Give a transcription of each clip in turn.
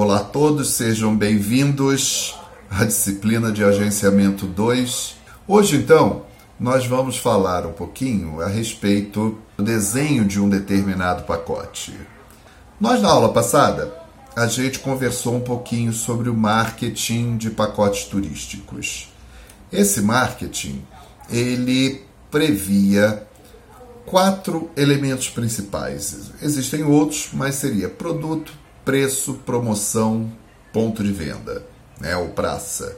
Olá a todos, sejam bem-vindos à disciplina de agenciamento 2. Hoje, então, nós vamos falar um pouquinho a respeito do desenho de um determinado pacote. Nós, na aula passada, a gente conversou um pouquinho sobre o marketing de pacotes turísticos. Esse marketing, ele previa quatro elementos principais. Existem outros, mas seria produto, preço, promoção, ponto de venda, né, ou praça.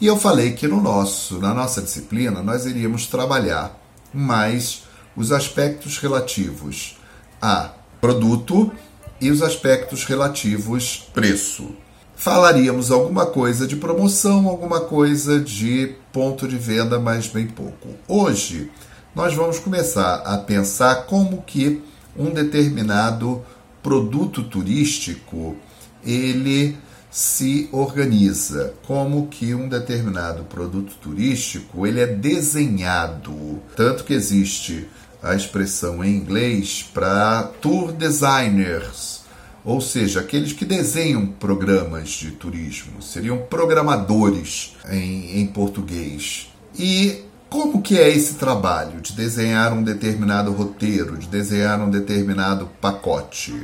E eu falei que no nosso, na nossa disciplina, nós iríamos trabalhar mais os aspectos relativos a produto e os aspectos relativos preço. Falaríamos alguma coisa de promoção, alguma coisa de ponto de venda, mas bem pouco. Hoje nós vamos começar a pensar como que um determinado produto turístico ele se organiza, como que um determinado produto turístico ele é desenhado, tanto que existe a expressão em inglês para tour designers, ou seja, aqueles que desenham programas de turismo, seriam programadores em, em português. E como que é esse trabalho de desenhar um determinado roteiro, de desenhar um determinado pacote?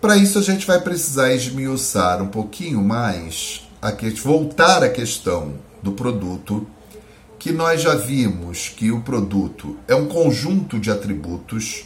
Para isso a gente vai precisar esmiuçar um pouquinho mais, a que, voltar à questão do produto, que nós já vimos que o produto é um conjunto de atributos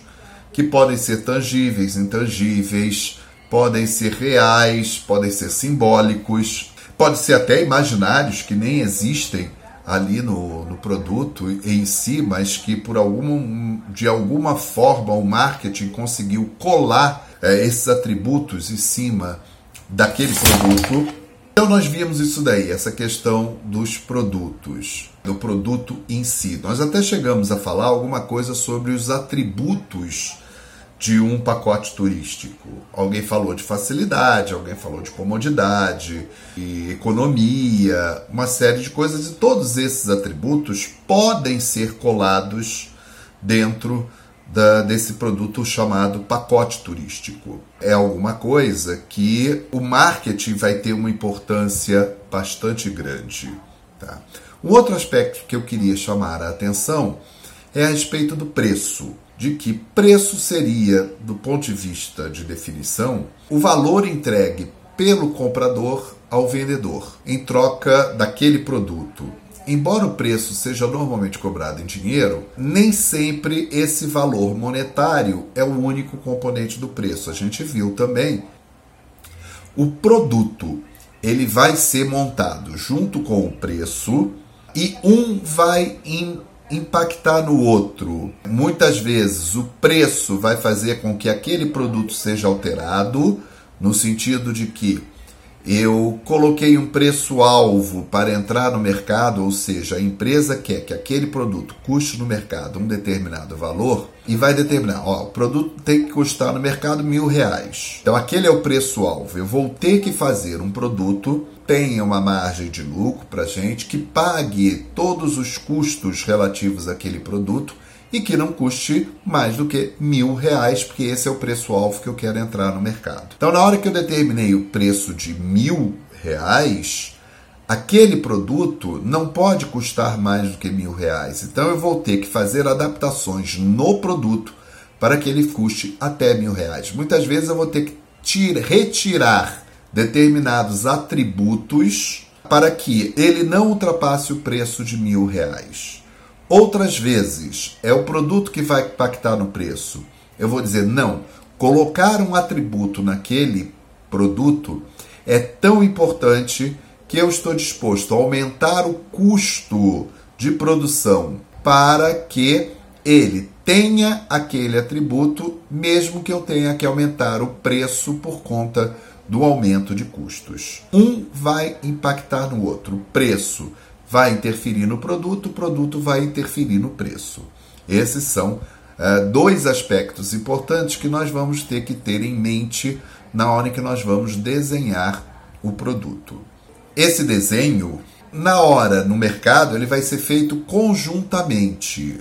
que podem ser tangíveis, intangíveis, podem ser reais, podem ser simbólicos, podem ser até imaginários que nem existem ali no, no produto em si, mas que por algum, de alguma forma o marketing conseguiu colar é, esses atributos em cima daquele produto. Então nós vimos isso daí, essa questão dos produtos, do produto em si. Nós até chegamos a falar alguma coisa sobre os atributos de um pacote turístico. Alguém falou de facilidade, alguém falou de comodidade, de economia, uma série de coisas, e todos esses atributos podem ser colados dentro da, desse produto chamado pacote turístico. É alguma coisa que o marketing vai ter uma importância bastante grande. Tá? Um outro aspecto que eu queria chamar a atenção é a respeito do preço de que preço seria, do ponto de vista de definição, o valor entregue pelo comprador ao vendedor em troca daquele produto. Embora o preço seja normalmente cobrado em dinheiro, nem sempre esse valor monetário é o único componente do preço. A gente viu também o produto, ele vai ser montado junto com o preço e um vai impactar no outro. Muitas vezes o preço vai fazer com que aquele produto seja alterado, no sentido de que eu coloquei um preço-alvo para entrar no mercado, ou seja, a empresa quer que aquele produto custe no mercado um determinado valor e vai determinar, ó, o produto tem que custar no mercado mil reais. Então aquele é o preço-alvo. Eu vou ter que fazer um produto tenha uma margem de lucro para gente, que pague todos os custos relativos àquele produto e que não custe mais do que mil reais, porque esse é o preço-alvo que eu quero entrar no mercado. Então, na hora que eu determinei o preço de mil reais, aquele produto não pode custar mais do que mil reais. Então, eu vou ter que fazer adaptações no produto para que ele custe até mil reais. Muitas vezes eu vou ter que tira, retirar determinados atributos para que ele não ultrapasse o preço de mil reais. Outras vezes, é o produto que vai impactar no preço. Eu vou dizer, não, colocar um atributo naquele produto é tão importante que eu estou disposto a aumentar o custo de produção para que ele tenha aquele atributo, mesmo que eu tenha que aumentar o preço por conta do aumento de custos. Um vai impactar no outro. O preço vai interferir no produto, o produto vai interferir no preço. Esses são uh, dois aspectos importantes que nós vamos ter que ter em mente na hora que nós vamos desenhar o produto. Esse desenho, na hora no mercado, ele vai ser feito conjuntamente.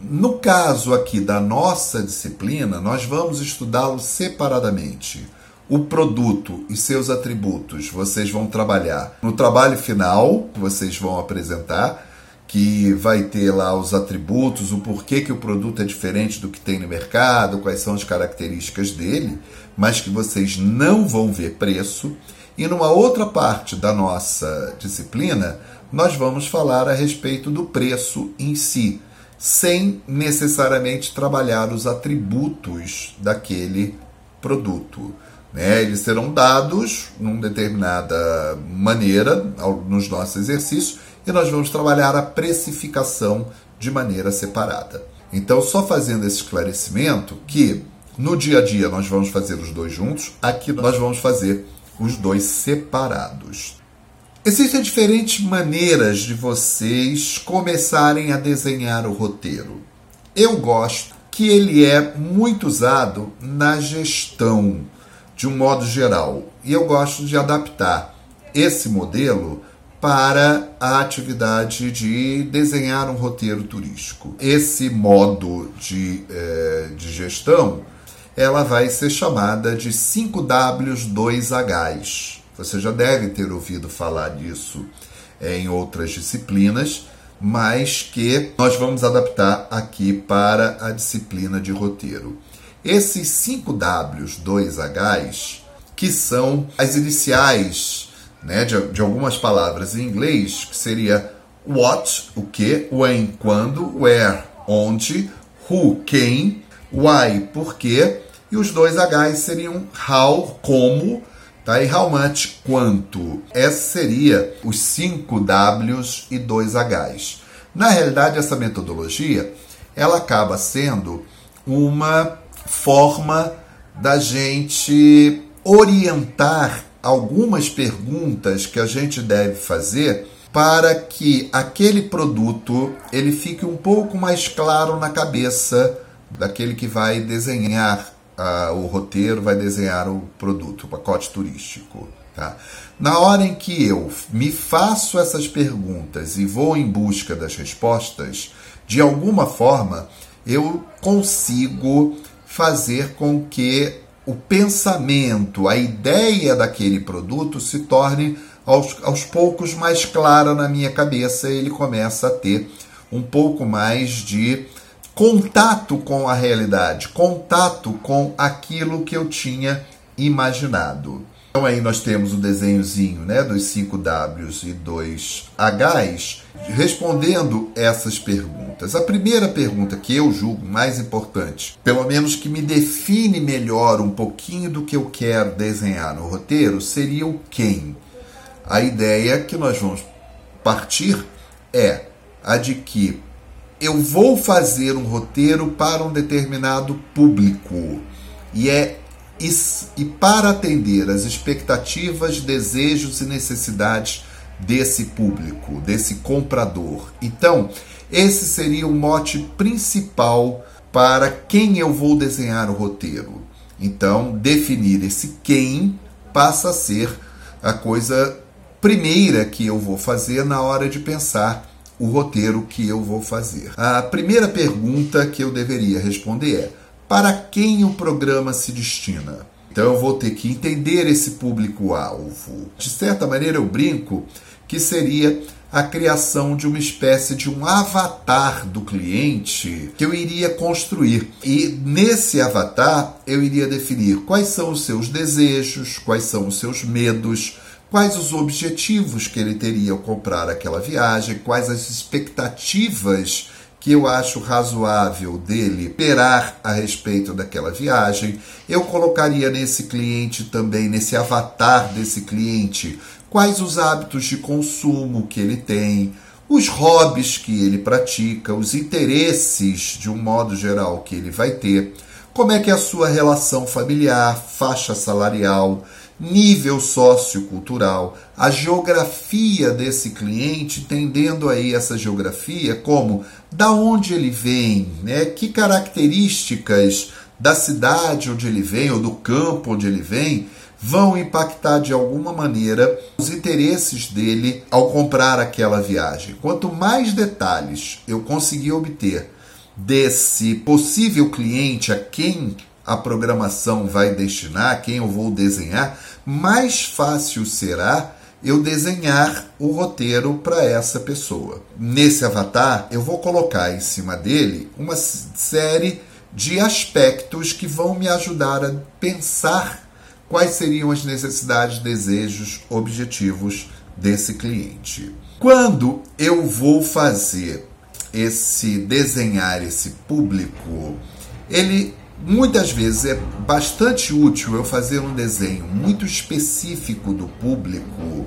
No caso aqui da nossa disciplina, nós vamos estudá-lo separadamente. O produto e seus atributos vocês vão trabalhar no trabalho final que vocês vão apresentar, que vai ter lá os atributos, o porquê que o produto é diferente do que tem no mercado, quais são as características dele, mas que vocês não vão ver preço. E numa outra parte da nossa disciplina, nós vamos falar a respeito do preço em si, sem necessariamente trabalhar os atributos daquele produto. Né? Eles serão dados numa determinada maneira nos nossos exercícios e nós vamos trabalhar a precificação de maneira separada. Então, só fazendo esse esclarecimento que no dia a dia nós vamos fazer os dois juntos, aqui nós vamos fazer os dois separados. Existem diferentes maneiras de vocês começarem a desenhar o roteiro. Eu gosto que ele é muito usado na gestão, de um modo geral, e eu gosto de adaptar esse modelo para a atividade de desenhar um roteiro turístico. Esse modo de, eh, de gestão ela vai ser chamada de 5W2Hs. Você já deve ter ouvido falar disso é, em outras disciplinas, mas que nós vamos adaptar aqui para a disciplina de roteiro. Esses 5W2Hs, que são as iniciais né, de, de algumas palavras em inglês, que seria what, o que, when, quando, where, onde, who, quem, why, por quê, e os dois Hs seriam how, como, tá? e how much, quanto. Essa seria os cinco Ws e dois Hs. Na realidade, essa metodologia ela acaba sendo uma forma da gente orientar algumas perguntas que a gente deve fazer para que aquele produto ele fique um pouco mais claro na cabeça daquele que vai desenhar uh, o roteiro, vai desenhar o produto, o pacote turístico. Tá? Na hora em que eu me faço essas perguntas e vou em busca das respostas, de alguma forma eu consigo fazer com que o pensamento, a ideia daquele produto se torne aos, aos poucos mais clara na minha cabeça, ele começa a ter um pouco mais de contato com a realidade, contato com aquilo que eu tinha imaginado. Então aí nós temos o desenhozinho né, dos 5 Ws e 2 Hs respondendo essas perguntas. A primeira pergunta que eu julgo mais importante, pelo menos que me define melhor um pouquinho do que eu quero desenhar no roteiro, seria o quem. A ideia que nós vamos partir é a de que eu vou fazer um roteiro para um determinado público e é e, e para atender as expectativas, desejos e necessidades desse público, desse comprador. Então, esse seria o mote principal para quem eu vou desenhar o roteiro. Então, definir esse quem passa a ser a coisa primeira que eu vou fazer na hora de pensar o roteiro que eu vou fazer. A primeira pergunta que eu deveria responder é: para quem o programa se destina? Então eu vou ter que entender esse público-alvo. De certa maneira, eu brinco que seria a criação de uma espécie de um avatar do cliente que eu iria construir. E nesse avatar eu iria definir quais são os seus desejos, quais são os seus medos, quais os objetivos que ele teria ao comprar aquela viagem, quais as expectativas que eu acho razoável dele esperar a respeito daquela viagem. Eu colocaria nesse cliente também, nesse avatar desse cliente, quais os hábitos de consumo que ele tem, os hobbies que ele pratica, os interesses de um modo geral que ele vai ter, como é que é a sua relação familiar, faixa salarial, nível sociocultural, a geografia desse cliente, entendendo aí essa geografia como da onde ele vem, né? que características da cidade onde ele vem ou do campo onde ele vem vão impactar de alguma maneira os interesses dele ao comprar aquela viagem. Quanto mais detalhes eu conseguir obter desse possível cliente a quem a programação vai destinar, quem eu vou desenhar, mais fácil será eu desenhar o roteiro para essa pessoa. Nesse avatar, eu vou colocar em cima dele uma série de aspectos que vão me ajudar a pensar quais seriam as necessidades, desejos, objetivos desse cliente. Quando eu vou fazer esse desenhar esse público, ele muitas vezes é bastante útil eu fazer um desenho muito específico do público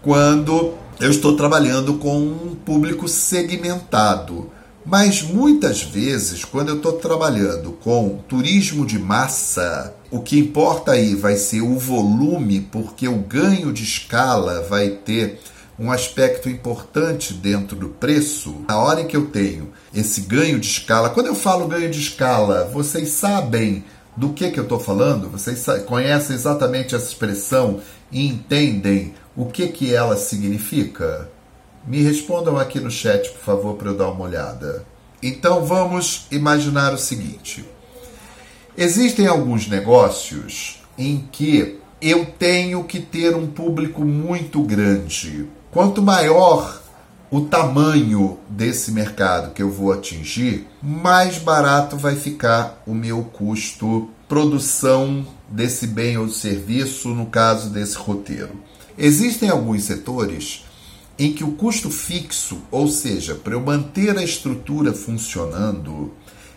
quando eu estou trabalhando com um público segmentado. Mas muitas vezes, quando eu estou trabalhando com turismo de massa, o que importa aí vai ser o volume, porque o ganho de escala vai ter um aspecto importante dentro do preço. Na hora em que eu tenho esse ganho de escala, quando eu falo ganho de escala, vocês sabem do que, que eu estou falando? Vocês conhecem exatamente essa expressão e entendem o que, que ela significa? Me respondam aqui no chat, por favor, para eu dar uma olhada. Então vamos imaginar o seguinte: existem alguns negócios em que eu tenho que ter um público muito grande. Quanto maior o tamanho desse mercado que eu vou atingir, mais barato vai ficar o meu custo produção desse bem ou serviço, no caso desse roteiro. Existem alguns setores em que o custo fixo, ou seja, para eu manter a estrutura funcionando,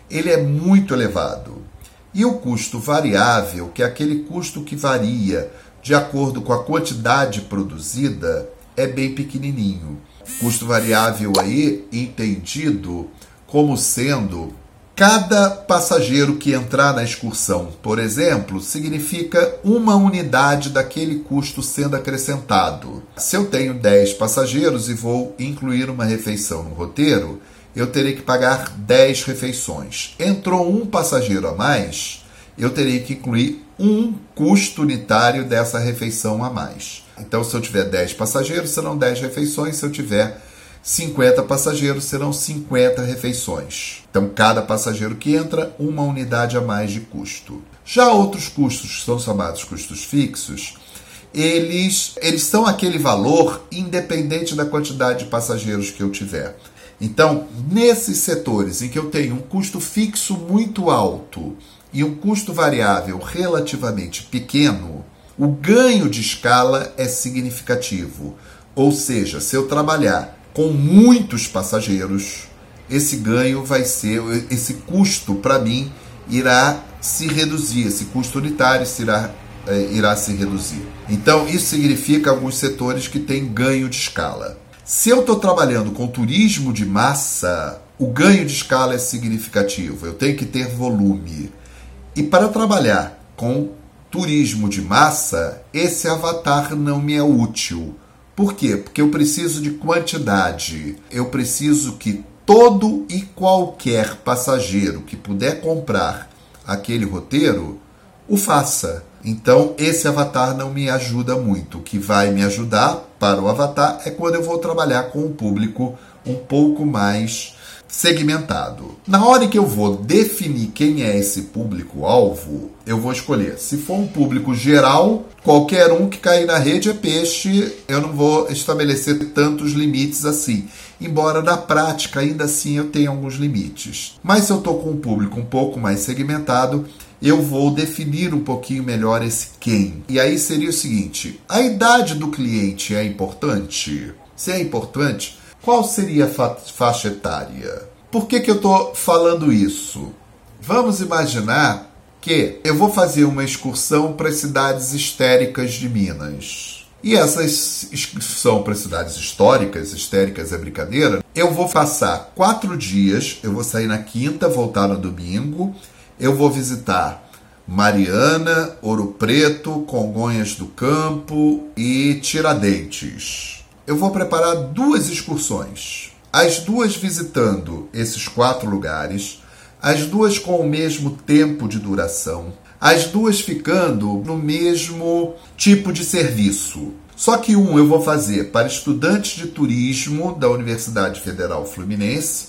ele é muito elevado. E o custo variável, que é aquele custo que varia de acordo com a quantidade produzida, é bem pequenininho. Custo variável aí entendido como sendo Cada passageiro que entrar na excursão, por exemplo, significa uma unidade daquele custo sendo acrescentado. Se eu tenho 10 passageiros e vou incluir uma refeição no roteiro, eu terei que pagar 10 refeições. Entrou um passageiro a mais, eu terei que incluir um custo unitário dessa refeição a mais. Então, se eu tiver 10 passageiros, serão 10 refeições. Se eu tiver 50 passageiros serão 50 refeições. Então, cada passageiro que entra, uma unidade a mais de custo. Já outros custos, que são chamados custos fixos, eles, eles são aquele valor independente da quantidade de passageiros que eu tiver. Então, nesses setores em que eu tenho um custo fixo muito alto e um custo variável relativamente pequeno, o ganho de escala é significativo. Ou seja, se eu trabalhar com muitos passageiros, esse ganho vai ser, esse custo para mim irá se reduzir, esse custo unitário irá, é, irá se reduzir. Então, isso significa alguns setores que têm ganho de escala. Se eu estou trabalhando com turismo de massa, o ganho de escala é significativo, eu tenho que ter volume. E para trabalhar com turismo de massa, esse avatar não me é útil por quê? Porque eu preciso de quantidade. Eu preciso que todo e qualquer passageiro que puder comprar aquele roteiro o faça. Então, esse avatar não me ajuda muito. O que vai me ajudar para o avatar é quando eu vou trabalhar com um público um pouco mais segmentado. Na hora que eu vou definir quem é esse público-alvo, eu vou escolher. Se for um público geral, qualquer um que cair na rede é peixe, eu não vou estabelecer tantos limites assim. Embora na prática ainda assim eu tenha alguns limites. Mas se eu estou com um público um pouco mais segmentado, eu vou definir um pouquinho melhor esse quem. E aí seria o seguinte: a idade do cliente é importante? Se é importante, qual seria a faixa etária? Por que, que eu estou falando isso? Vamos imaginar que eu vou fazer uma excursão para as cidades histéricas de Minas. E essas excursão para cidades históricas, histéricas é brincadeira, eu vou passar quatro dias, eu vou sair na quinta, voltar no domingo, eu vou visitar Mariana, Ouro Preto, Congonhas do Campo e Tiradentes eu vou preparar duas excursões. As duas visitando esses quatro lugares, as duas com o mesmo tempo de duração, as duas ficando no mesmo tipo de serviço. Só que um eu vou fazer para estudantes de turismo da Universidade Federal Fluminense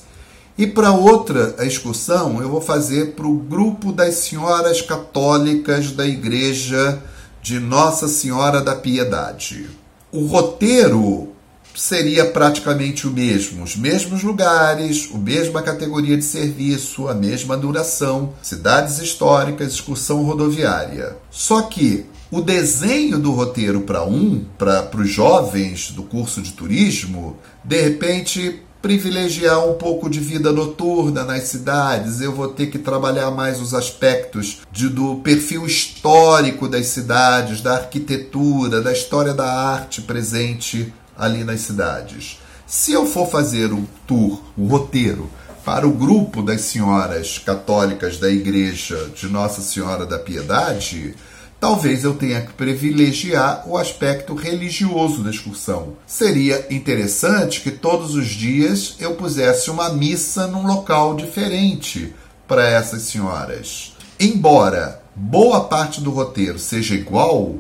E para outra excursão, eu vou fazer para o grupo das senhoras católicas da igreja de Nossa Senhora da Piedade. O roteiro seria praticamente o mesmo, os mesmos lugares, a mesma categoria de serviço, a mesma duração, cidades históricas, excursão rodoviária. Só que o desenho do roteiro para um, para os jovens do curso de turismo, de repente privilegiar um pouco de vida noturna nas cidades, eu vou ter que trabalhar mais os aspectos de, do perfil histórico das cidades, da arquitetura, da história da arte presente ali nas cidades. Se eu for fazer o tour, o roteiro, para o grupo das senhoras católicas da Igreja de Nossa Senhora da Piedade, talvez eu tenha que privilegiar o aspecto religioso da excursão. Seria interessante que todos os dias eu pusesse uma missa num local diferente para essas senhoras. Embora boa parte do roteiro seja igual,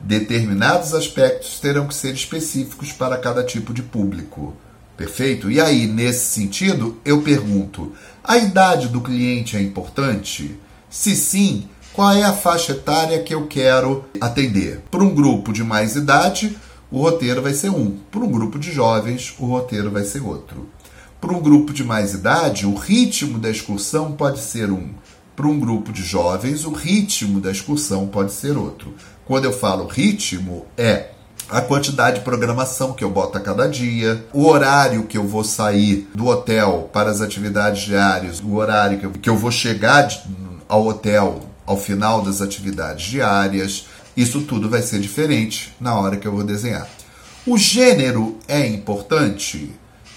determinados aspectos terão que ser específicos para cada tipo de público. Perfeito? E aí, nesse sentido, eu pergunto: a idade do cliente é importante? Se sim, qual é a faixa etária que eu quero atender. Para um grupo de mais idade, o roteiro vai ser um. Para um grupo de jovens, o roteiro vai ser outro. Para um grupo de mais idade, o ritmo da excursão pode ser um. Para um grupo de jovens, o ritmo da excursão pode ser outro. Quando eu falo ritmo, é a quantidade de programação que eu boto a cada dia, o horário que eu vou sair do hotel para as atividades diárias, o horário que eu, vou chegar ao hotel ao final das atividades diárias. Isso tudo vai ser diferente na hora que eu vou desenhar. O gênero é importante?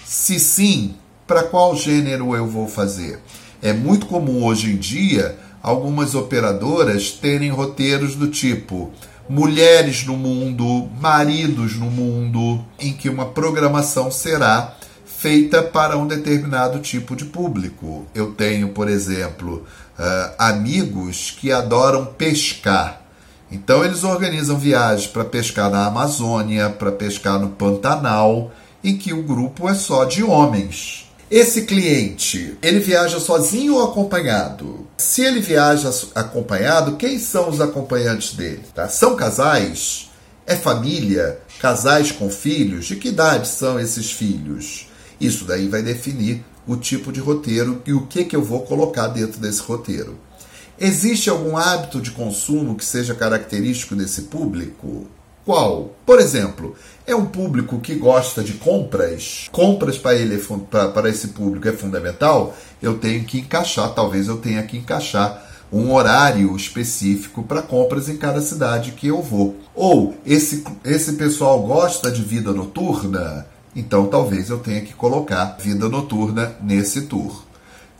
Se sim, para qual gênero eu vou fazer? É muito comum hoje em dia algumas operadoras terem roteiros do tipo mulheres no mundo, maridos no mundo, em que uma programação será feita para um determinado tipo de público. Eu tenho, por exemplo, uh, amigos que adoram pescar. Então eles organizam viagens para pescar na Amazônia, para pescar no Pantanal, em que o grupo é só de homens. Esse cliente, ele viaja sozinho ou acompanhado? Se ele viaja acompanhado, quem são os acompanhantes dele? Tá? São casais? É família? Casais com filhos? De que idade são esses filhos? Isso daí vai definir o tipo de roteiro e o que, que eu vou colocar dentro desse roteiro. Existe algum hábito de consumo que seja característico desse público? Qual? Por exemplo, é um público que gosta de compras? Compras para ele para esse público é fundamental? Eu tenho que encaixar, talvez eu tenha que encaixar um horário específico para compras em cada cidade que eu vou. Ou esse, esse pessoal gosta de vida noturna? Então talvez eu tenha que colocar vida noturna nesse tour.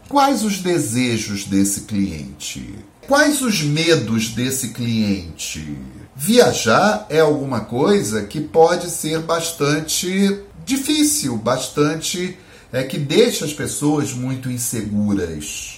Quais os desejos desse cliente? Quais os medos desse cliente? Viajar é alguma coisa que pode ser bastante difícil, bastante é que deixa as pessoas muito inseguras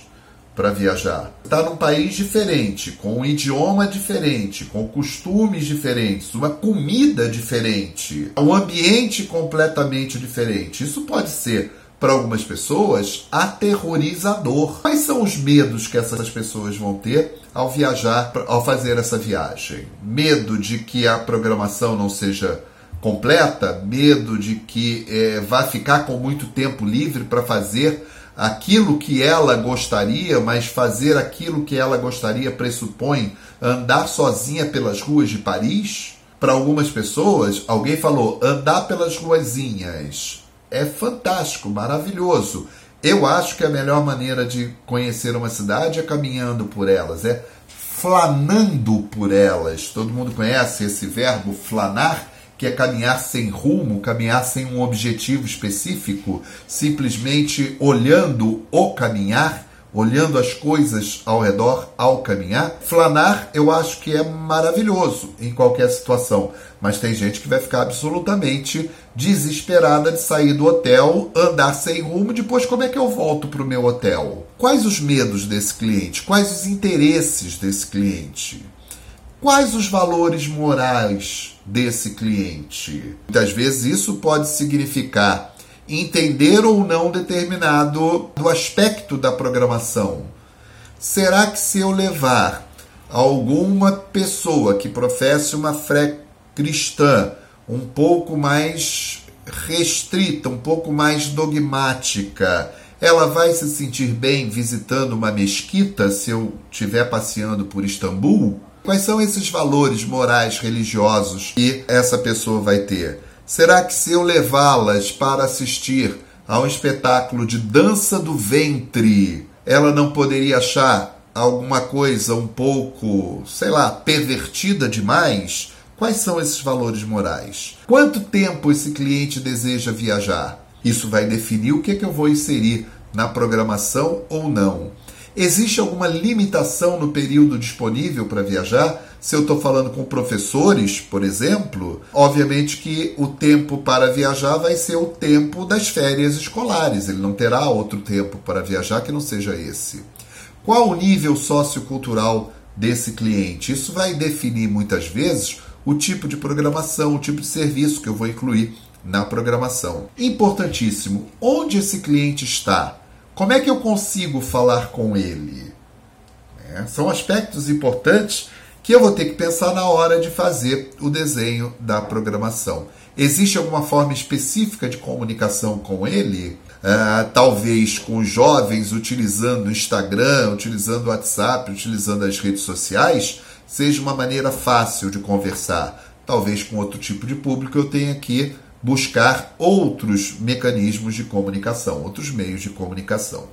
para viajar. Está num país diferente, com um idioma diferente, com costumes diferentes, uma comida diferente, um ambiente completamente diferente. Isso pode ser para algumas pessoas aterrorizador. Quais são os medos que essas pessoas vão ter ao viajar, ao fazer essa viagem? Medo de que a programação não seja completa, medo de que é, vá ficar com muito tempo livre para fazer aquilo que ela gostaria, mas fazer aquilo que ela gostaria pressupõe andar sozinha pelas ruas de Paris? Para algumas pessoas, alguém falou andar pelas ruazinhas. É fantástico, maravilhoso. Eu acho que a melhor maneira de conhecer uma cidade é caminhando por elas, é flanando por elas. Todo mundo conhece esse verbo flanar? Que é caminhar sem rumo, caminhar sem um objetivo específico, simplesmente olhando o caminhar, olhando as coisas ao redor ao caminhar. Flanar eu acho que é maravilhoso em qualquer situação, mas tem gente que vai ficar absolutamente desesperada de sair do hotel, andar sem rumo, depois como é que eu volto para o meu hotel? Quais os medos desse cliente? Quais os interesses desse cliente? Quais os valores morais desse cliente? Muitas vezes isso pode significar entender ou não determinado do aspecto da programação. Será que se eu levar alguma pessoa que professe uma fé cristã um pouco mais restrita, um pouco mais dogmática, ela vai se sentir bem visitando uma mesquita se eu estiver passeando por Istambul? Quais são esses valores morais religiosos que essa pessoa vai ter? Será que se eu levá-las para assistir a um espetáculo de dança do ventre, ela não poderia achar alguma coisa um pouco, sei lá, pervertida demais? Quais são esses valores morais? Quanto tempo esse cliente deseja viajar? Isso vai definir o que, é que eu vou inserir na programação ou não. Existe alguma limitação no período disponível para viajar? Se eu estou falando com professores, por exemplo, obviamente que o tempo para viajar vai ser o tempo das férias escolares. Ele não terá outro tempo para viajar que não seja esse. Qual o nível sociocultural desse cliente? Isso vai definir muitas vezes o tipo de programação, o tipo de serviço que eu vou incluir na programação. Importantíssimo, onde esse cliente está? Como é que eu consigo falar com ele? É, são aspectos importantes que eu vou ter que pensar na hora de fazer o desenho da programação. Existe alguma forma específica de comunicação com ele? Uh, talvez com jovens utilizando o Instagram, utilizando o WhatsApp, utilizando as redes sociais, seja uma maneira fácil de conversar. Talvez com outro tipo de público eu tenha que buscar outros mecanismos de comunicação, outros meios de comunicação.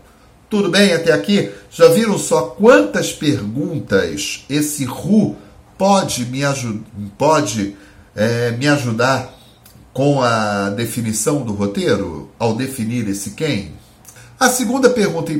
Tudo bem até aqui? Já viram só quantas perguntas esse RU pode me, pode, é, me ajudar com a definição do roteiro, ao definir esse quem? A segunda pergunta,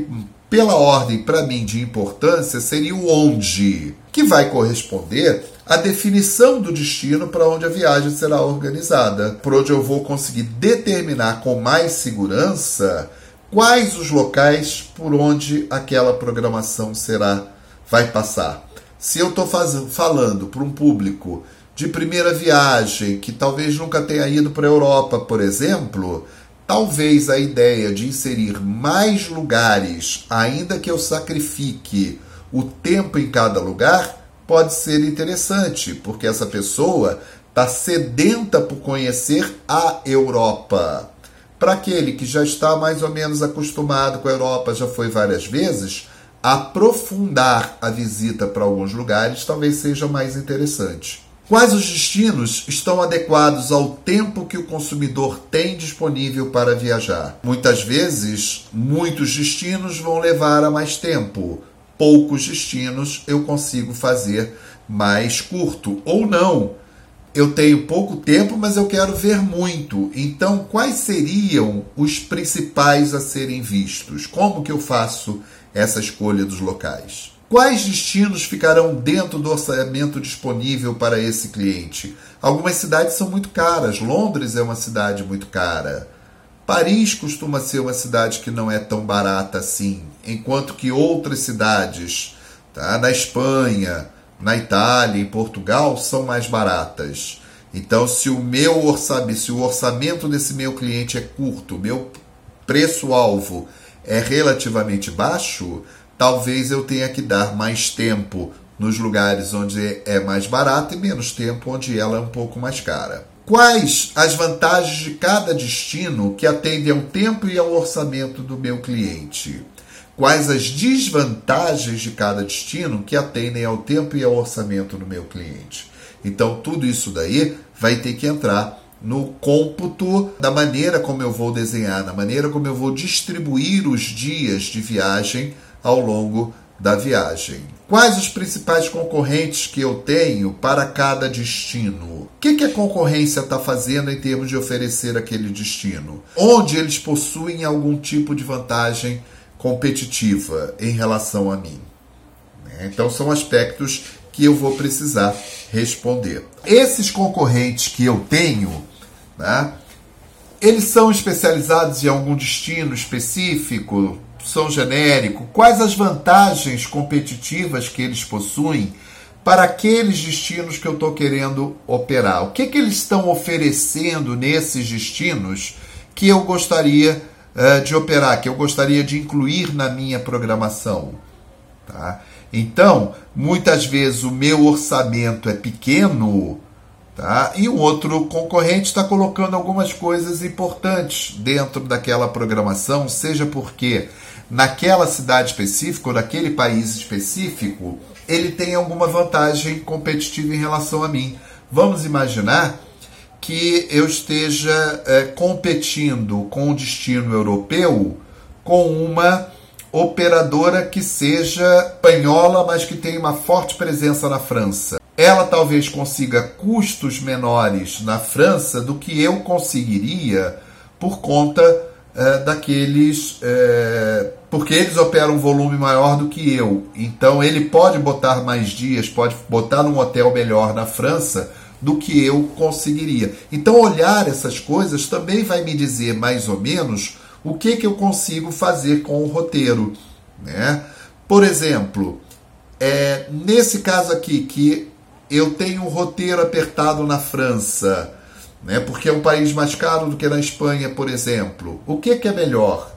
pela ordem para mim de importância, seria o onde, que vai corresponder à definição do destino para onde a viagem será organizada, por onde eu vou conseguir determinar com mais segurança quais os locais por onde aquela programação será vai passar. Se eu estou falando para um público de primeira viagem, que talvez nunca tenha ido para a Europa, por exemplo, talvez a ideia de inserir mais lugares, ainda que eu sacrifique o tempo em cada lugar, pode ser interessante, porque essa pessoa está sedenta por conhecer a Europa. Para aquele que já está mais ou menos acostumado com a Europa, já foi várias vezes, aprofundar a visita para alguns lugares talvez seja mais interessante. Quais os destinos estão adequados ao tempo que o consumidor tem disponível para viajar? Muitas vezes, muitos destinos vão levar a mais tempo. Poucos destinos eu consigo fazer mais curto ou não. Eu tenho pouco tempo, mas eu quero ver muito. Então, quais seriam os principais a serem vistos? Como que eu faço essa escolha dos locais? Quais destinos ficarão dentro do orçamento disponível para esse cliente? Algumas cidades são muito caras. Londres é uma cidade muito cara. Paris costuma ser uma cidade que não é tão barata assim, enquanto que outras cidades, tá? na Espanha, na Itália, em Portugal, são mais baratas. Então, se o meu orçamento, se o orçamento desse meu cliente é curto, meu preço-alvo é relativamente baixo, talvez eu tenha que dar mais tempo nos lugares onde é mais barato e menos tempo onde ela é um pouco mais cara. Quais as vantagens de cada destino que atende ao tempo e ao orçamento do meu cliente? Quais as desvantagens de cada destino que atendem ao tempo e ao orçamento do meu cliente? Então, tudo isso daí vai ter que entrar no cômputo da maneira como eu vou desenhar, da maneira como eu vou distribuir os dias de viagem ao longo da viagem. Quais os principais concorrentes que eu tenho para cada destino? O que, que a concorrência está fazendo em termos de oferecer aquele destino? Onde eles possuem algum tipo de vantagem competitiva em relação a mim? Né? Então, são aspectos que eu vou precisar responder. Esses concorrentes que eu tenho, né, eles são especializados em algum destino específico? são genérico, quais as vantagens competitivas que eles possuem para aqueles destinos que eu estou querendo operar? O que, que eles estão oferecendo nesses destinos que eu gostaria uh, de operar, que eu gostaria de incluir na minha programação. Tá? Então, muitas vezes o meu orçamento é pequeno tá? e o outro concorrente está colocando algumas coisas importantes dentro daquela programação, seja porque naquela cidade específica ou naquele país específico ele tem alguma vantagem competitiva em relação a mim. Vamos imaginar que eu esteja é, competindo com o destino europeu com uma operadora que seja espanhola, mas que tenha uma forte presença na França. Ela talvez consiga custos menores na França do que eu conseguiria por conta é, daqueles. É, porque eles operam um volume maior do que eu. Então ele pode botar mais dias, pode botar num hotel melhor na França do que eu conseguiria. Então olhar essas coisas também vai me dizer mais ou menos o que, que eu consigo fazer com o roteiro. Né? Por exemplo, é, nesse caso aqui que eu tenho um roteiro apertado na França né? porque é um país mais caro do que na Espanha, por exemplo. O que, que é melhor?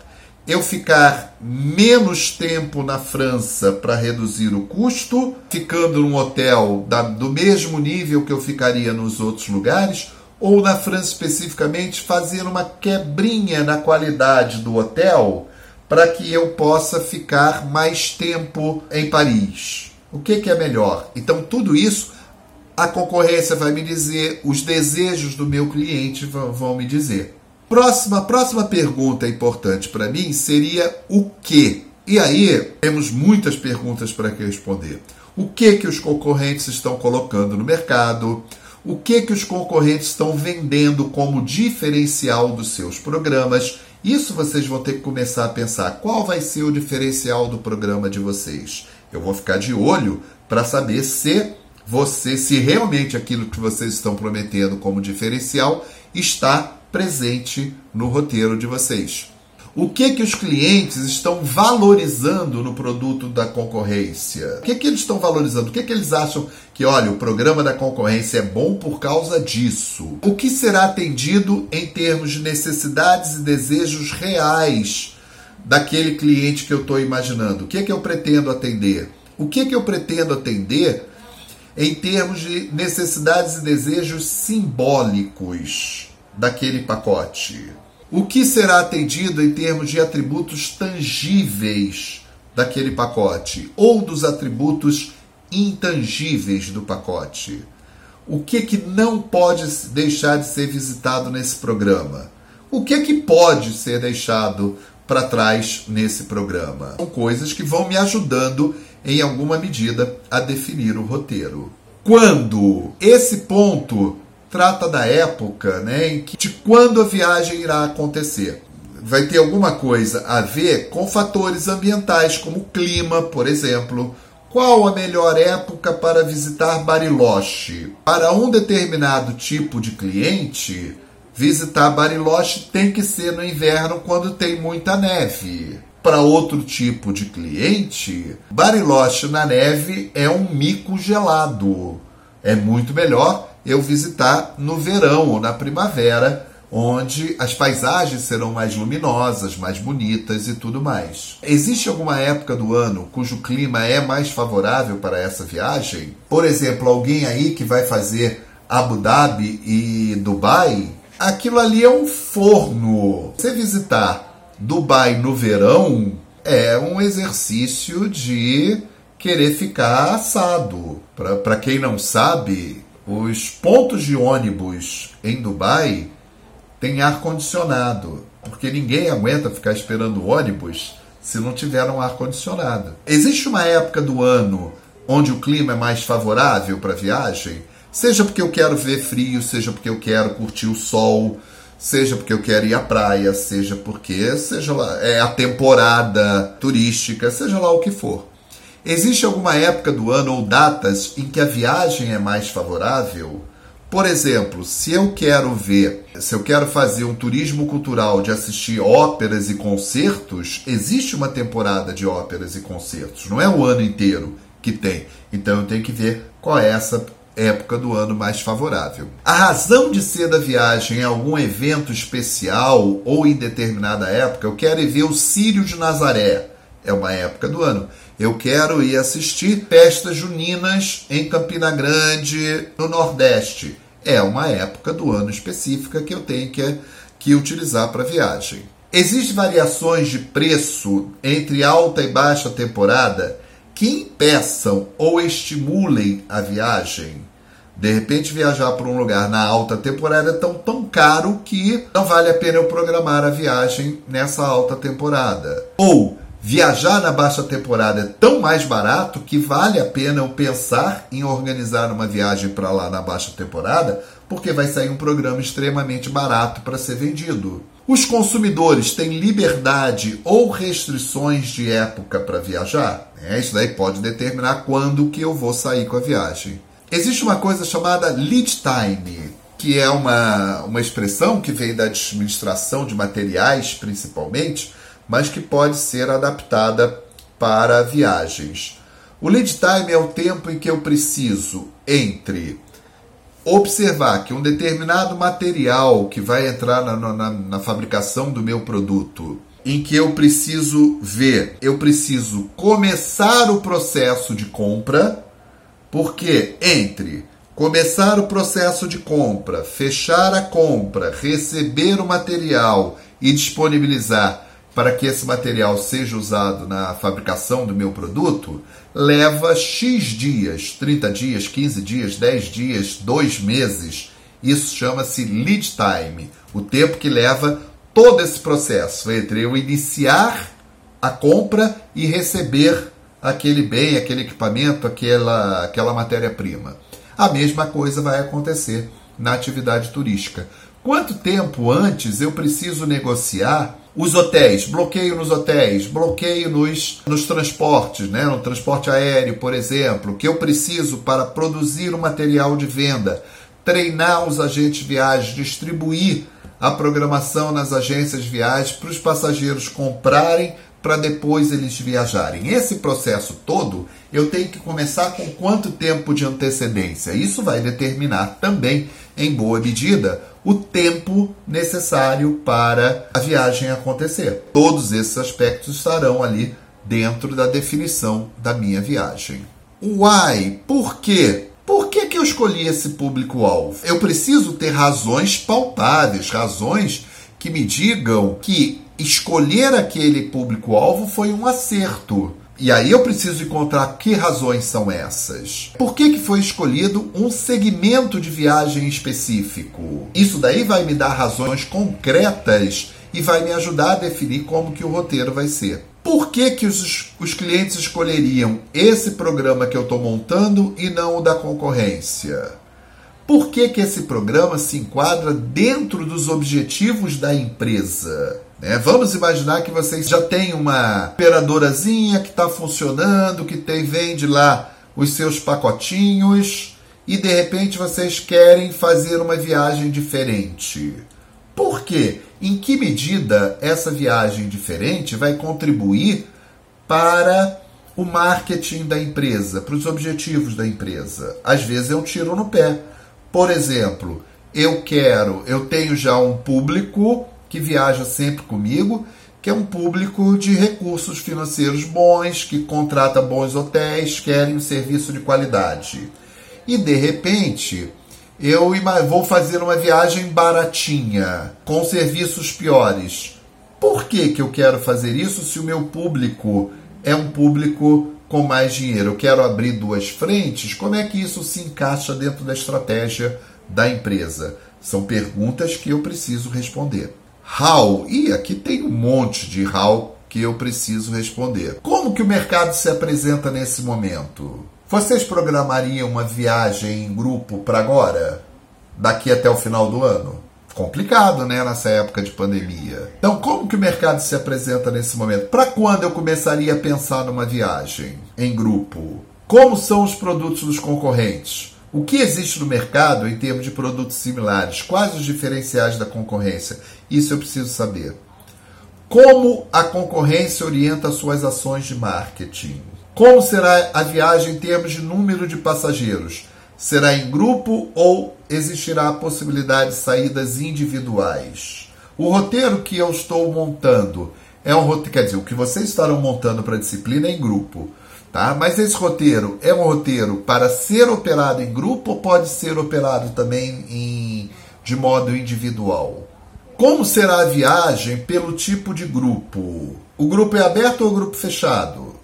Eu ficar menos tempo na França para reduzir o custo, ficando num hotel da, do mesmo nível que eu ficaria nos outros lugares, ou na França especificamente fazer uma quebrinha na qualidade do hotel para que eu possa ficar mais tempo em Paris. O que, que é melhor? Então, tudo isso a concorrência vai me dizer, os desejos do meu cliente vão, vão me dizer. Próxima, próxima pergunta importante para mim seria o que? E aí temos muitas perguntas para responder. O que que os concorrentes estão colocando no mercado? O que que os concorrentes estão vendendo como diferencial dos seus programas? Isso vocês vão ter que começar a pensar. Qual vai ser o diferencial do programa de vocês? Eu vou ficar de olho para saber se você, se realmente aquilo que vocês estão prometendo como diferencial está presente no roteiro de vocês. O que que os clientes estão valorizando no produto da concorrência? O que que eles estão valorizando? O que que eles acham que, olha, o programa da concorrência é bom por causa disso? O que será atendido em termos de necessidades e desejos reais daquele cliente que eu estou imaginando? O que que eu pretendo atender? O que que eu pretendo atender em termos de necessidades e desejos simbólicos daquele pacote. O que será atendido em termos de atributos tangíveis daquele pacote ou dos atributos intangíveis do pacote? O que, que não pode deixar de ser visitado nesse programa? O que, que pode ser deixado para trás nesse programa? São coisas que vão me ajudando em alguma medida, a definir o roteiro. Quando esse ponto trata da época, né, de quando a viagem irá acontecer. Vai ter alguma coisa a ver com fatores ambientais, como clima, por exemplo. Qual a melhor época para visitar Bariloche? Para um determinado tipo de cliente, visitar Bariloche tem que ser no inverno quando tem muita neve para outro tipo de cliente, Bariloche na neve é um mico gelado. É muito melhor eu visitar no verão ou na primavera, onde as paisagens serão mais luminosas, mais bonitas e tudo mais. Existe alguma época do ano cujo clima é mais favorável para essa viagem? Por exemplo, alguém aí que vai fazer Abu Dhabi e Dubai, aquilo ali é um forno. Você visitar Dubai no verão é um exercício de querer ficar assado. Para quem não sabe, os pontos de ônibus em Dubai têm ar-condicionado, porque ninguém aguenta ficar esperando ônibus se não tiver um ar-condicionado. Existe uma época do ano onde o clima é mais favorável para viagem, seja porque eu quero ver frio, seja porque eu quero curtir o sol, seja porque eu quero ir à praia, seja porque seja lá, é a temporada turística, seja lá o que for. Existe alguma época do ano ou datas em que a viagem é mais favorável? Por exemplo, se eu quero ver, se eu quero fazer um turismo cultural de assistir óperas e concertos, existe uma temporada de óperas e concertos, não é o ano inteiro que tem. Então eu tenho que ver qual é essa época do ano mais favorável. A razão de ser da viagem é algum evento especial ou em determinada época, eu quero ir ver o Sírio de Nazaré. É uma época do ano. Eu quero ir assistir festas juninas em Campina Grande, no Nordeste. É uma época do ano específica que eu tenho que, que utilizar para viagem. Existem variações de preço entre alta e baixa temporada que impeçam ou estimulem a viagem. De repente, viajar para um lugar na alta temporada é tão, tão caro que não vale a pena eu programar a viagem nessa alta temporada. Ou viajar na baixa temporada é tão mais barato que vale a pena eu pensar em organizar uma viagem para lá na baixa temporada, porque vai sair um programa extremamente barato para ser vendido. Os consumidores têm liberdade ou restrições de época para viajar? É, isso daí pode determinar quando que eu vou sair com a viagem. Existe uma coisa chamada lead time, que é uma, uma expressão que vem da administração de materiais, principalmente, mas que pode ser adaptada para viagens. O lead time é o tempo em que eu preciso entre observar que um determinado material que vai entrar na, na, na, fabricação do meu produto, em que eu preciso ver, eu preciso começar o processo de compra, porque entre começar o processo de compra, fechar a compra, receber o material e disponibilizar para que esse material seja usado na fabricação do meu produto, leva X dias, 30 dias, 15 dias, 10 dias, 2 meses. Isso chama-se lead time, o tempo que leva todo esse processo entre eu iniciar a compra e receber aquele bem, aquele equipamento, aquela, aquela matéria-prima. A mesma coisa vai acontecer na atividade turística. Quanto tempo antes eu preciso negociar os hotéis, bloqueio nos hotéis, bloqueio nos, nos transportes, né? no transporte aéreo, por exemplo, que eu preciso para produzir o material de venda, treinar os agentes de viagem, distribuir a programação nas agências de viagens para os passageiros comprarem para depois eles viajarem. Esse processo todo eu tenho que começar com quanto tempo de antecedência? Isso vai determinar também, em boa medida, o tempo necessário para a viagem acontecer. Todos esses aspectos estarão ali dentro da definição da minha viagem. Why? Por quê? Por que, que eu escolhi esse público-alvo? Eu preciso ter razões palpáveis, razões que me digam que escolher aquele público-alvo foi um acerto. E aí eu preciso encontrar que razões são essas. Por que, que foi escolhido um segmento de viagem específico? Isso daí vai me dar razões concretas e vai me ajudar a definir como que o roteiro vai ser. Por que, que os, os clientes escolheriam esse programa que eu estou montando e não o da concorrência? Por que, que esse programa se enquadra dentro dos objetivos da empresa? Né? Vamos imaginar que vocês já têm uma operadorazinha que está funcionando, que tem vende lá os seus pacotinhos e de repente vocês querem fazer uma viagem diferente. Por quê? Em que medida essa viagem diferente vai contribuir para o marketing da empresa, para os objetivos da empresa? Às vezes é um tiro no pé. Por exemplo, eu quero, eu tenho já um público que viaja sempre comigo, que é um público de recursos financeiros bons, que contrata bons hotéis, querem um serviço de qualidade. E de repente, eu vou fazer uma viagem baratinha, com serviços piores. Por que, que eu quero fazer isso se o meu público é um público com mais dinheiro? Eu quero abrir duas frentes? Como é que isso se encaixa dentro da estratégia da empresa? São perguntas que eu preciso responder. How? E aqui tem um monte de how que eu preciso responder. Como que o mercado se apresenta nesse momento? Vocês programariam uma viagem em grupo para agora? Daqui até o final do ano? Complicado, né, nessa época de pandemia. Então, como que o mercado se apresenta nesse momento? Para quando eu começaria a pensar numa viagem em grupo? Como são os produtos dos concorrentes? O que existe no mercado em termos de produtos similares? Quais os diferenciais da concorrência? Isso eu preciso saber. Como a concorrência orienta suas ações de marketing? Como será a viagem em termos de número de passageiros? será em grupo ou existirá a possibilidade de saídas individuais? O roteiro que eu estou montando é um roteiro, quer dizer, o que vocês estarão montando para a disciplina é em grupo, tá? Mas esse roteiro é um roteiro para ser operado em grupo ou pode ser operado também em, de modo individual? Como será a viagem pelo tipo de grupo? O grupo é aberto ou o grupo fechado?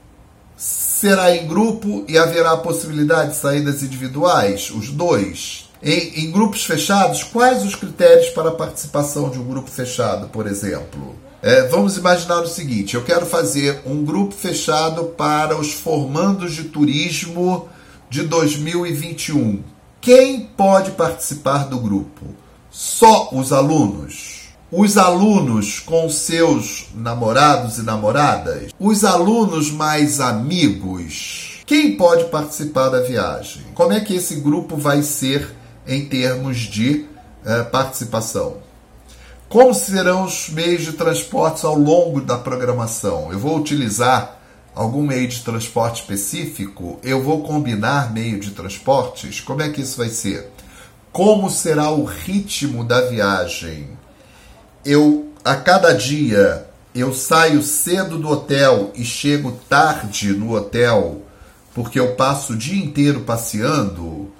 Será em grupo e haverá a possibilidade de saídas individuais? Os dois? Em, em grupos fechados, quais os critérios para a participação de um grupo fechado, por exemplo? É, vamos imaginar o seguinte: eu quero fazer um grupo fechado para os formandos de turismo de 2021. Quem pode participar do grupo? Só os alunos? Os alunos com seus namorados e namoradas? Os alunos mais amigos? Quem pode participar da viagem? Como é que esse grupo vai ser em termos de uh, participação? Como serão os meios de transporte ao longo da programação? Eu vou utilizar algum meio de transporte específico? Eu vou combinar meio de transportes? Como é que isso vai ser? Como será o ritmo da viagem? Eu a cada dia eu saio cedo do hotel e chego tarde no hotel porque eu passo o dia inteiro passeando,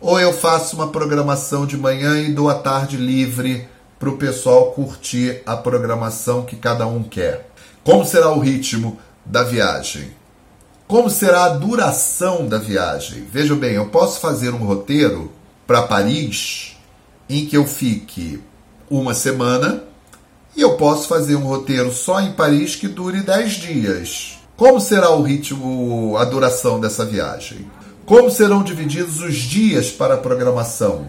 ou eu faço uma programação de manhã e dou a tarde livre para o pessoal curtir a programação que cada um quer. Como será o ritmo da viagem? Como será a duração da viagem? Vejam bem, eu posso fazer um roteiro para Paris em que eu fique uma semana e eu posso fazer um roteiro só em Paris que dure 10 dias. Como será o ritmo, a duração dessa viagem? Como serão divididos os dias para a programação?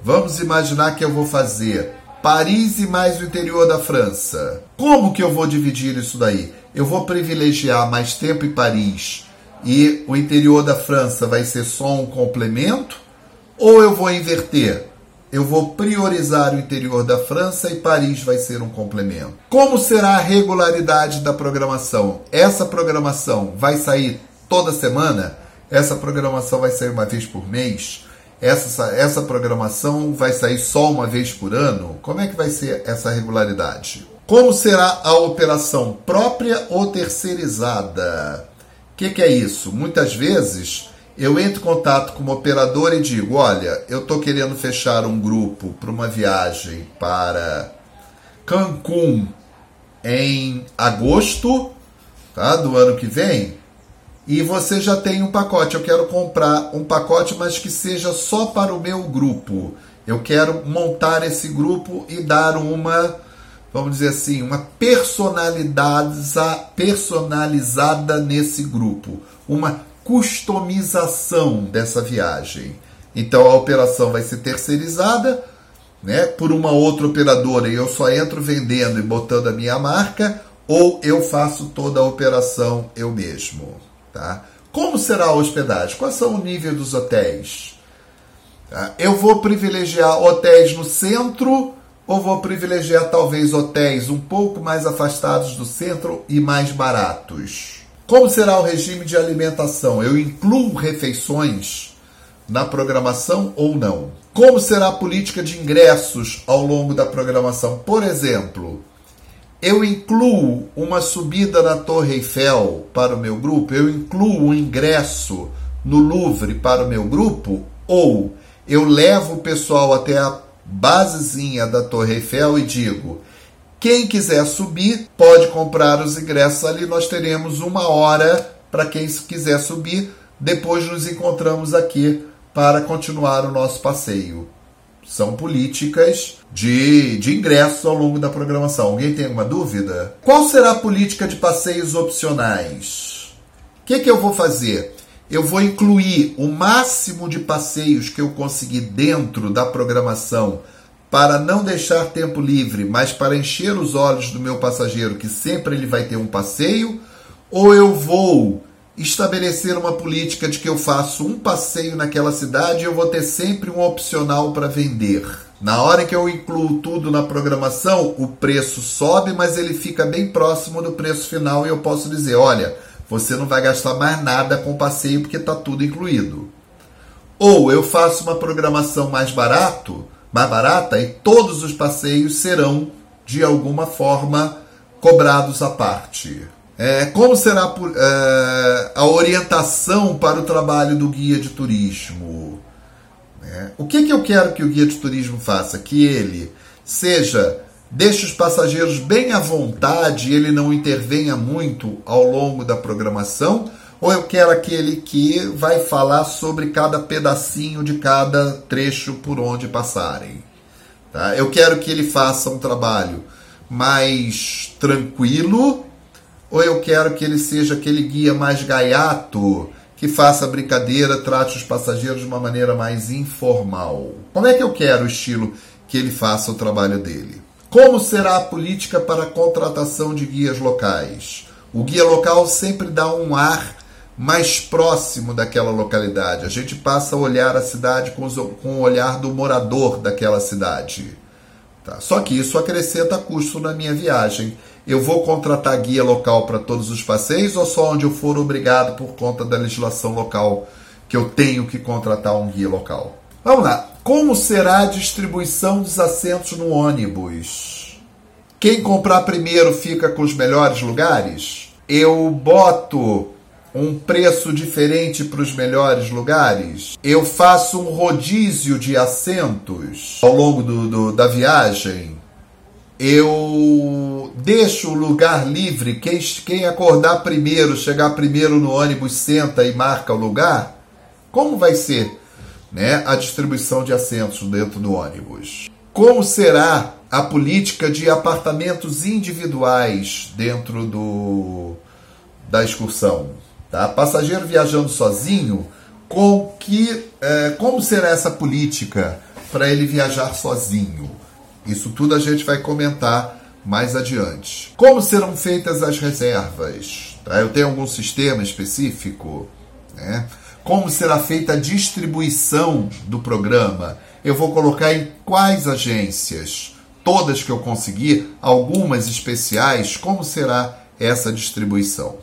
Vamos imaginar que eu vou fazer Paris e mais o interior da França. Como que eu vou dividir isso daí? Eu vou privilegiar mais tempo em Paris e o interior da França vai ser só um complemento? Ou eu vou inverter? Eu vou priorizar o interior da França e Paris vai ser um complemento. Como será a regularidade da programação? Essa programação vai sair toda semana? Essa programação vai sair uma vez por mês? Essa, essa programação vai sair só uma vez por ano? Como é que vai ser essa regularidade? Como será a operação própria ou terceirizada? O que, que, é isso? Muitas vezes eu entro em contato com uma operadora e digo: olha, eu estou querendo fechar um grupo para uma viagem para Cancún em agosto tá, do ano que vem e você já tem um pacote. Eu quero comprar um pacote, mas que seja só para o meu grupo. Eu quero montar esse grupo e dar uma, vamos dizer assim, uma personalidade personalizada nesse grupo, uma customização dessa viagem. Então a operação vai ser terceirizada, né, por uma outra operadora e eu só entro vendendo e botando a minha marca, ou eu faço toda a operação eu mesmo. Tá? Como será a hospedagem? Quais são o nível dos hotéis? Tá? Eu vou privilegiar hotéis no centro ou vou privilegiar talvez hotéis um pouco mais afastados do centro e mais baratos? Como será o regime de alimentação? Eu incluo refeições na programação ou não? Como será a política de ingressos ao longo da programação? Por exemplo, eu incluo uma subida na Torre Eiffel para o meu grupo, eu incluo um ingresso no Louvre para o meu grupo, ou eu levo o pessoal até a basezinha da Torre Eiffel e digo: quem quiser subir pode comprar os ingressos ali, nós teremos uma hora para quem quiser subir. Depois nos encontramos aqui para continuar o nosso passeio são políticas de, de ingressos ao longo da programação. Alguém tem alguma dúvida? Qual será a política de passeios opcionais? O que, que eu vou fazer? Eu vou incluir o máximo de passeios que eu conseguir dentro da programação para não deixar tempo livre, mas para encher os olhos do meu passageiro, que sempre ele vai ter um passeio, ou eu vou estabelecer uma política de que eu faço um passeio naquela cidade e eu vou ter sempre um opcional para vender. Na hora que eu incluo tudo na programação, o preço sobe, mas ele fica bem próximo do preço final e eu posso dizer, olha, você não vai gastar mais nada com passeio porque está tudo incluído. Ou eu faço uma programação mais barato, mais barata e todos os passeios serão de alguma forma cobrados à parte. É, como será é, a orientação para o trabalho do guia de turismo? É, o que, que eu quero que o guia de turismo faça? Que ele seja deixe os passageiros bem à vontade e ele não intervenha muito ao longo da programação, ou eu quero aquele que vai falar sobre cada pedacinho de cada trecho por onde passarem. Tá? Eu quero que ele faça um trabalho mais tranquilo, ou eu quero que ele seja aquele guia mais gaiato, que faça brincadeira, trate os passageiros de uma maneira mais informal. Como é que eu quero o estilo que ele faça o trabalho dele? Como será a política para a contratação de guias locais? O guia local sempre dá um ar mais próximo daquela localidade. A gente passa a olhar a cidade com, os, com o olhar do morador daquela cidade. Tá? Só que isso acrescenta custo na minha viagem. Eu vou contratar guia local para todos os passeios ou só onde eu for obrigado por conta da legislação local que eu tenho que contratar um guia local? Vamos lá. Como será a distribuição dos assentos no ônibus? Quem comprar primeiro fica com os melhores lugares? Eu boto um preço diferente para os melhores lugares? Eu faço um rodízio de assentos ao longo do, do, da viagem? Eu deixo o lugar livre, quem, quem acordar primeiro, chegar primeiro no ônibus, senta e marca o lugar? Como vai ser né, a distribuição de assentos dentro do ônibus? Como será a política de apartamentos individuais dentro do, da excursão? Tá? Passageiro viajando sozinho, com que, é, como será essa política para ele viajar sozinho? Isso tudo a gente vai comentar mais adiante. Como serão feitas as reservas? Tá? Eu tenho algum sistema específico? Né? Como será feita a distribuição do programa? Eu vou colocar em quais agências? Todas que eu conseguir, algumas especiais, como será essa distribuição?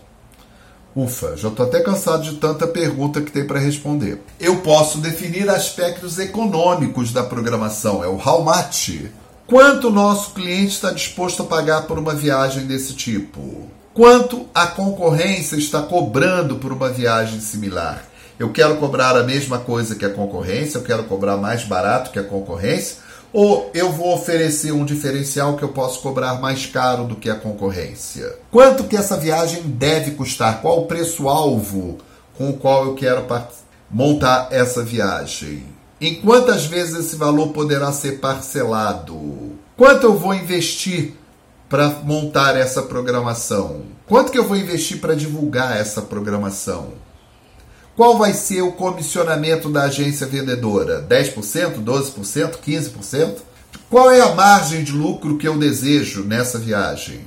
Ufa, já estou até cansado de tanta pergunta que tem para responder. Eu posso definir aspectos econômicos da programação, é o how much. Quanto o nosso cliente está disposto a pagar por uma viagem desse tipo? Quanto a concorrência está cobrando por uma viagem similar? Eu quero cobrar a mesma coisa que a concorrência, eu quero cobrar mais barato que a concorrência, ou eu vou oferecer um diferencial que eu posso cobrar mais caro do que a concorrência? Quanto que essa viagem deve custar? Qual o preço-alvo com o qual eu quero montar essa viagem? Em quantas vezes esse valor poderá ser parcelado? Quanto eu vou investir para montar essa programação? Quanto que eu vou investir para divulgar essa programação? Qual vai ser o comissionamento da agência vendedora? 10%, 12%, 15%? Qual é a margem de lucro que eu desejo nessa viagem?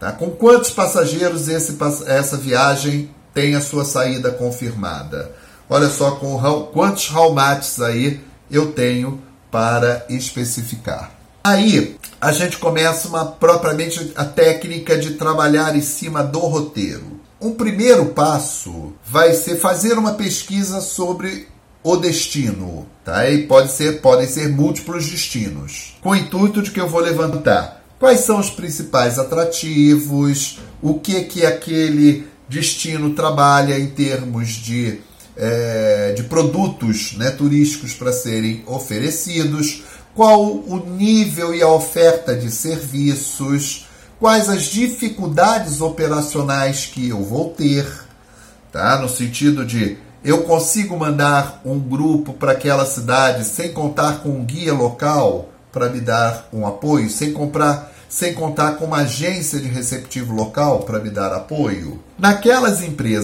Tá? Com quantos passageiros esse, essa viagem tem a sua saída confirmada? Olha só com quantos raumates aí eu tenho para especificar. Aí a gente começa uma propriamente a técnica de trabalhar em cima do roteiro. Um primeiro passo vai ser fazer uma pesquisa sobre o destino, tá? E pode ser, podem ser múltiplos destinos, com o intuito de que eu vou levantar quais são os principais atrativos, o que que aquele destino trabalha em termos de, é, de produtos né, turísticos para serem oferecidos, qual o nível e a oferta de serviços, quais as dificuldades operacionais que eu vou ter, tá? No sentido de eu consigo mandar um grupo para aquela cidade sem contar com um guia local para me dar um apoio, sem comprar, sem contar com uma agência de receptivo local para me dar apoio. Naquelas empresas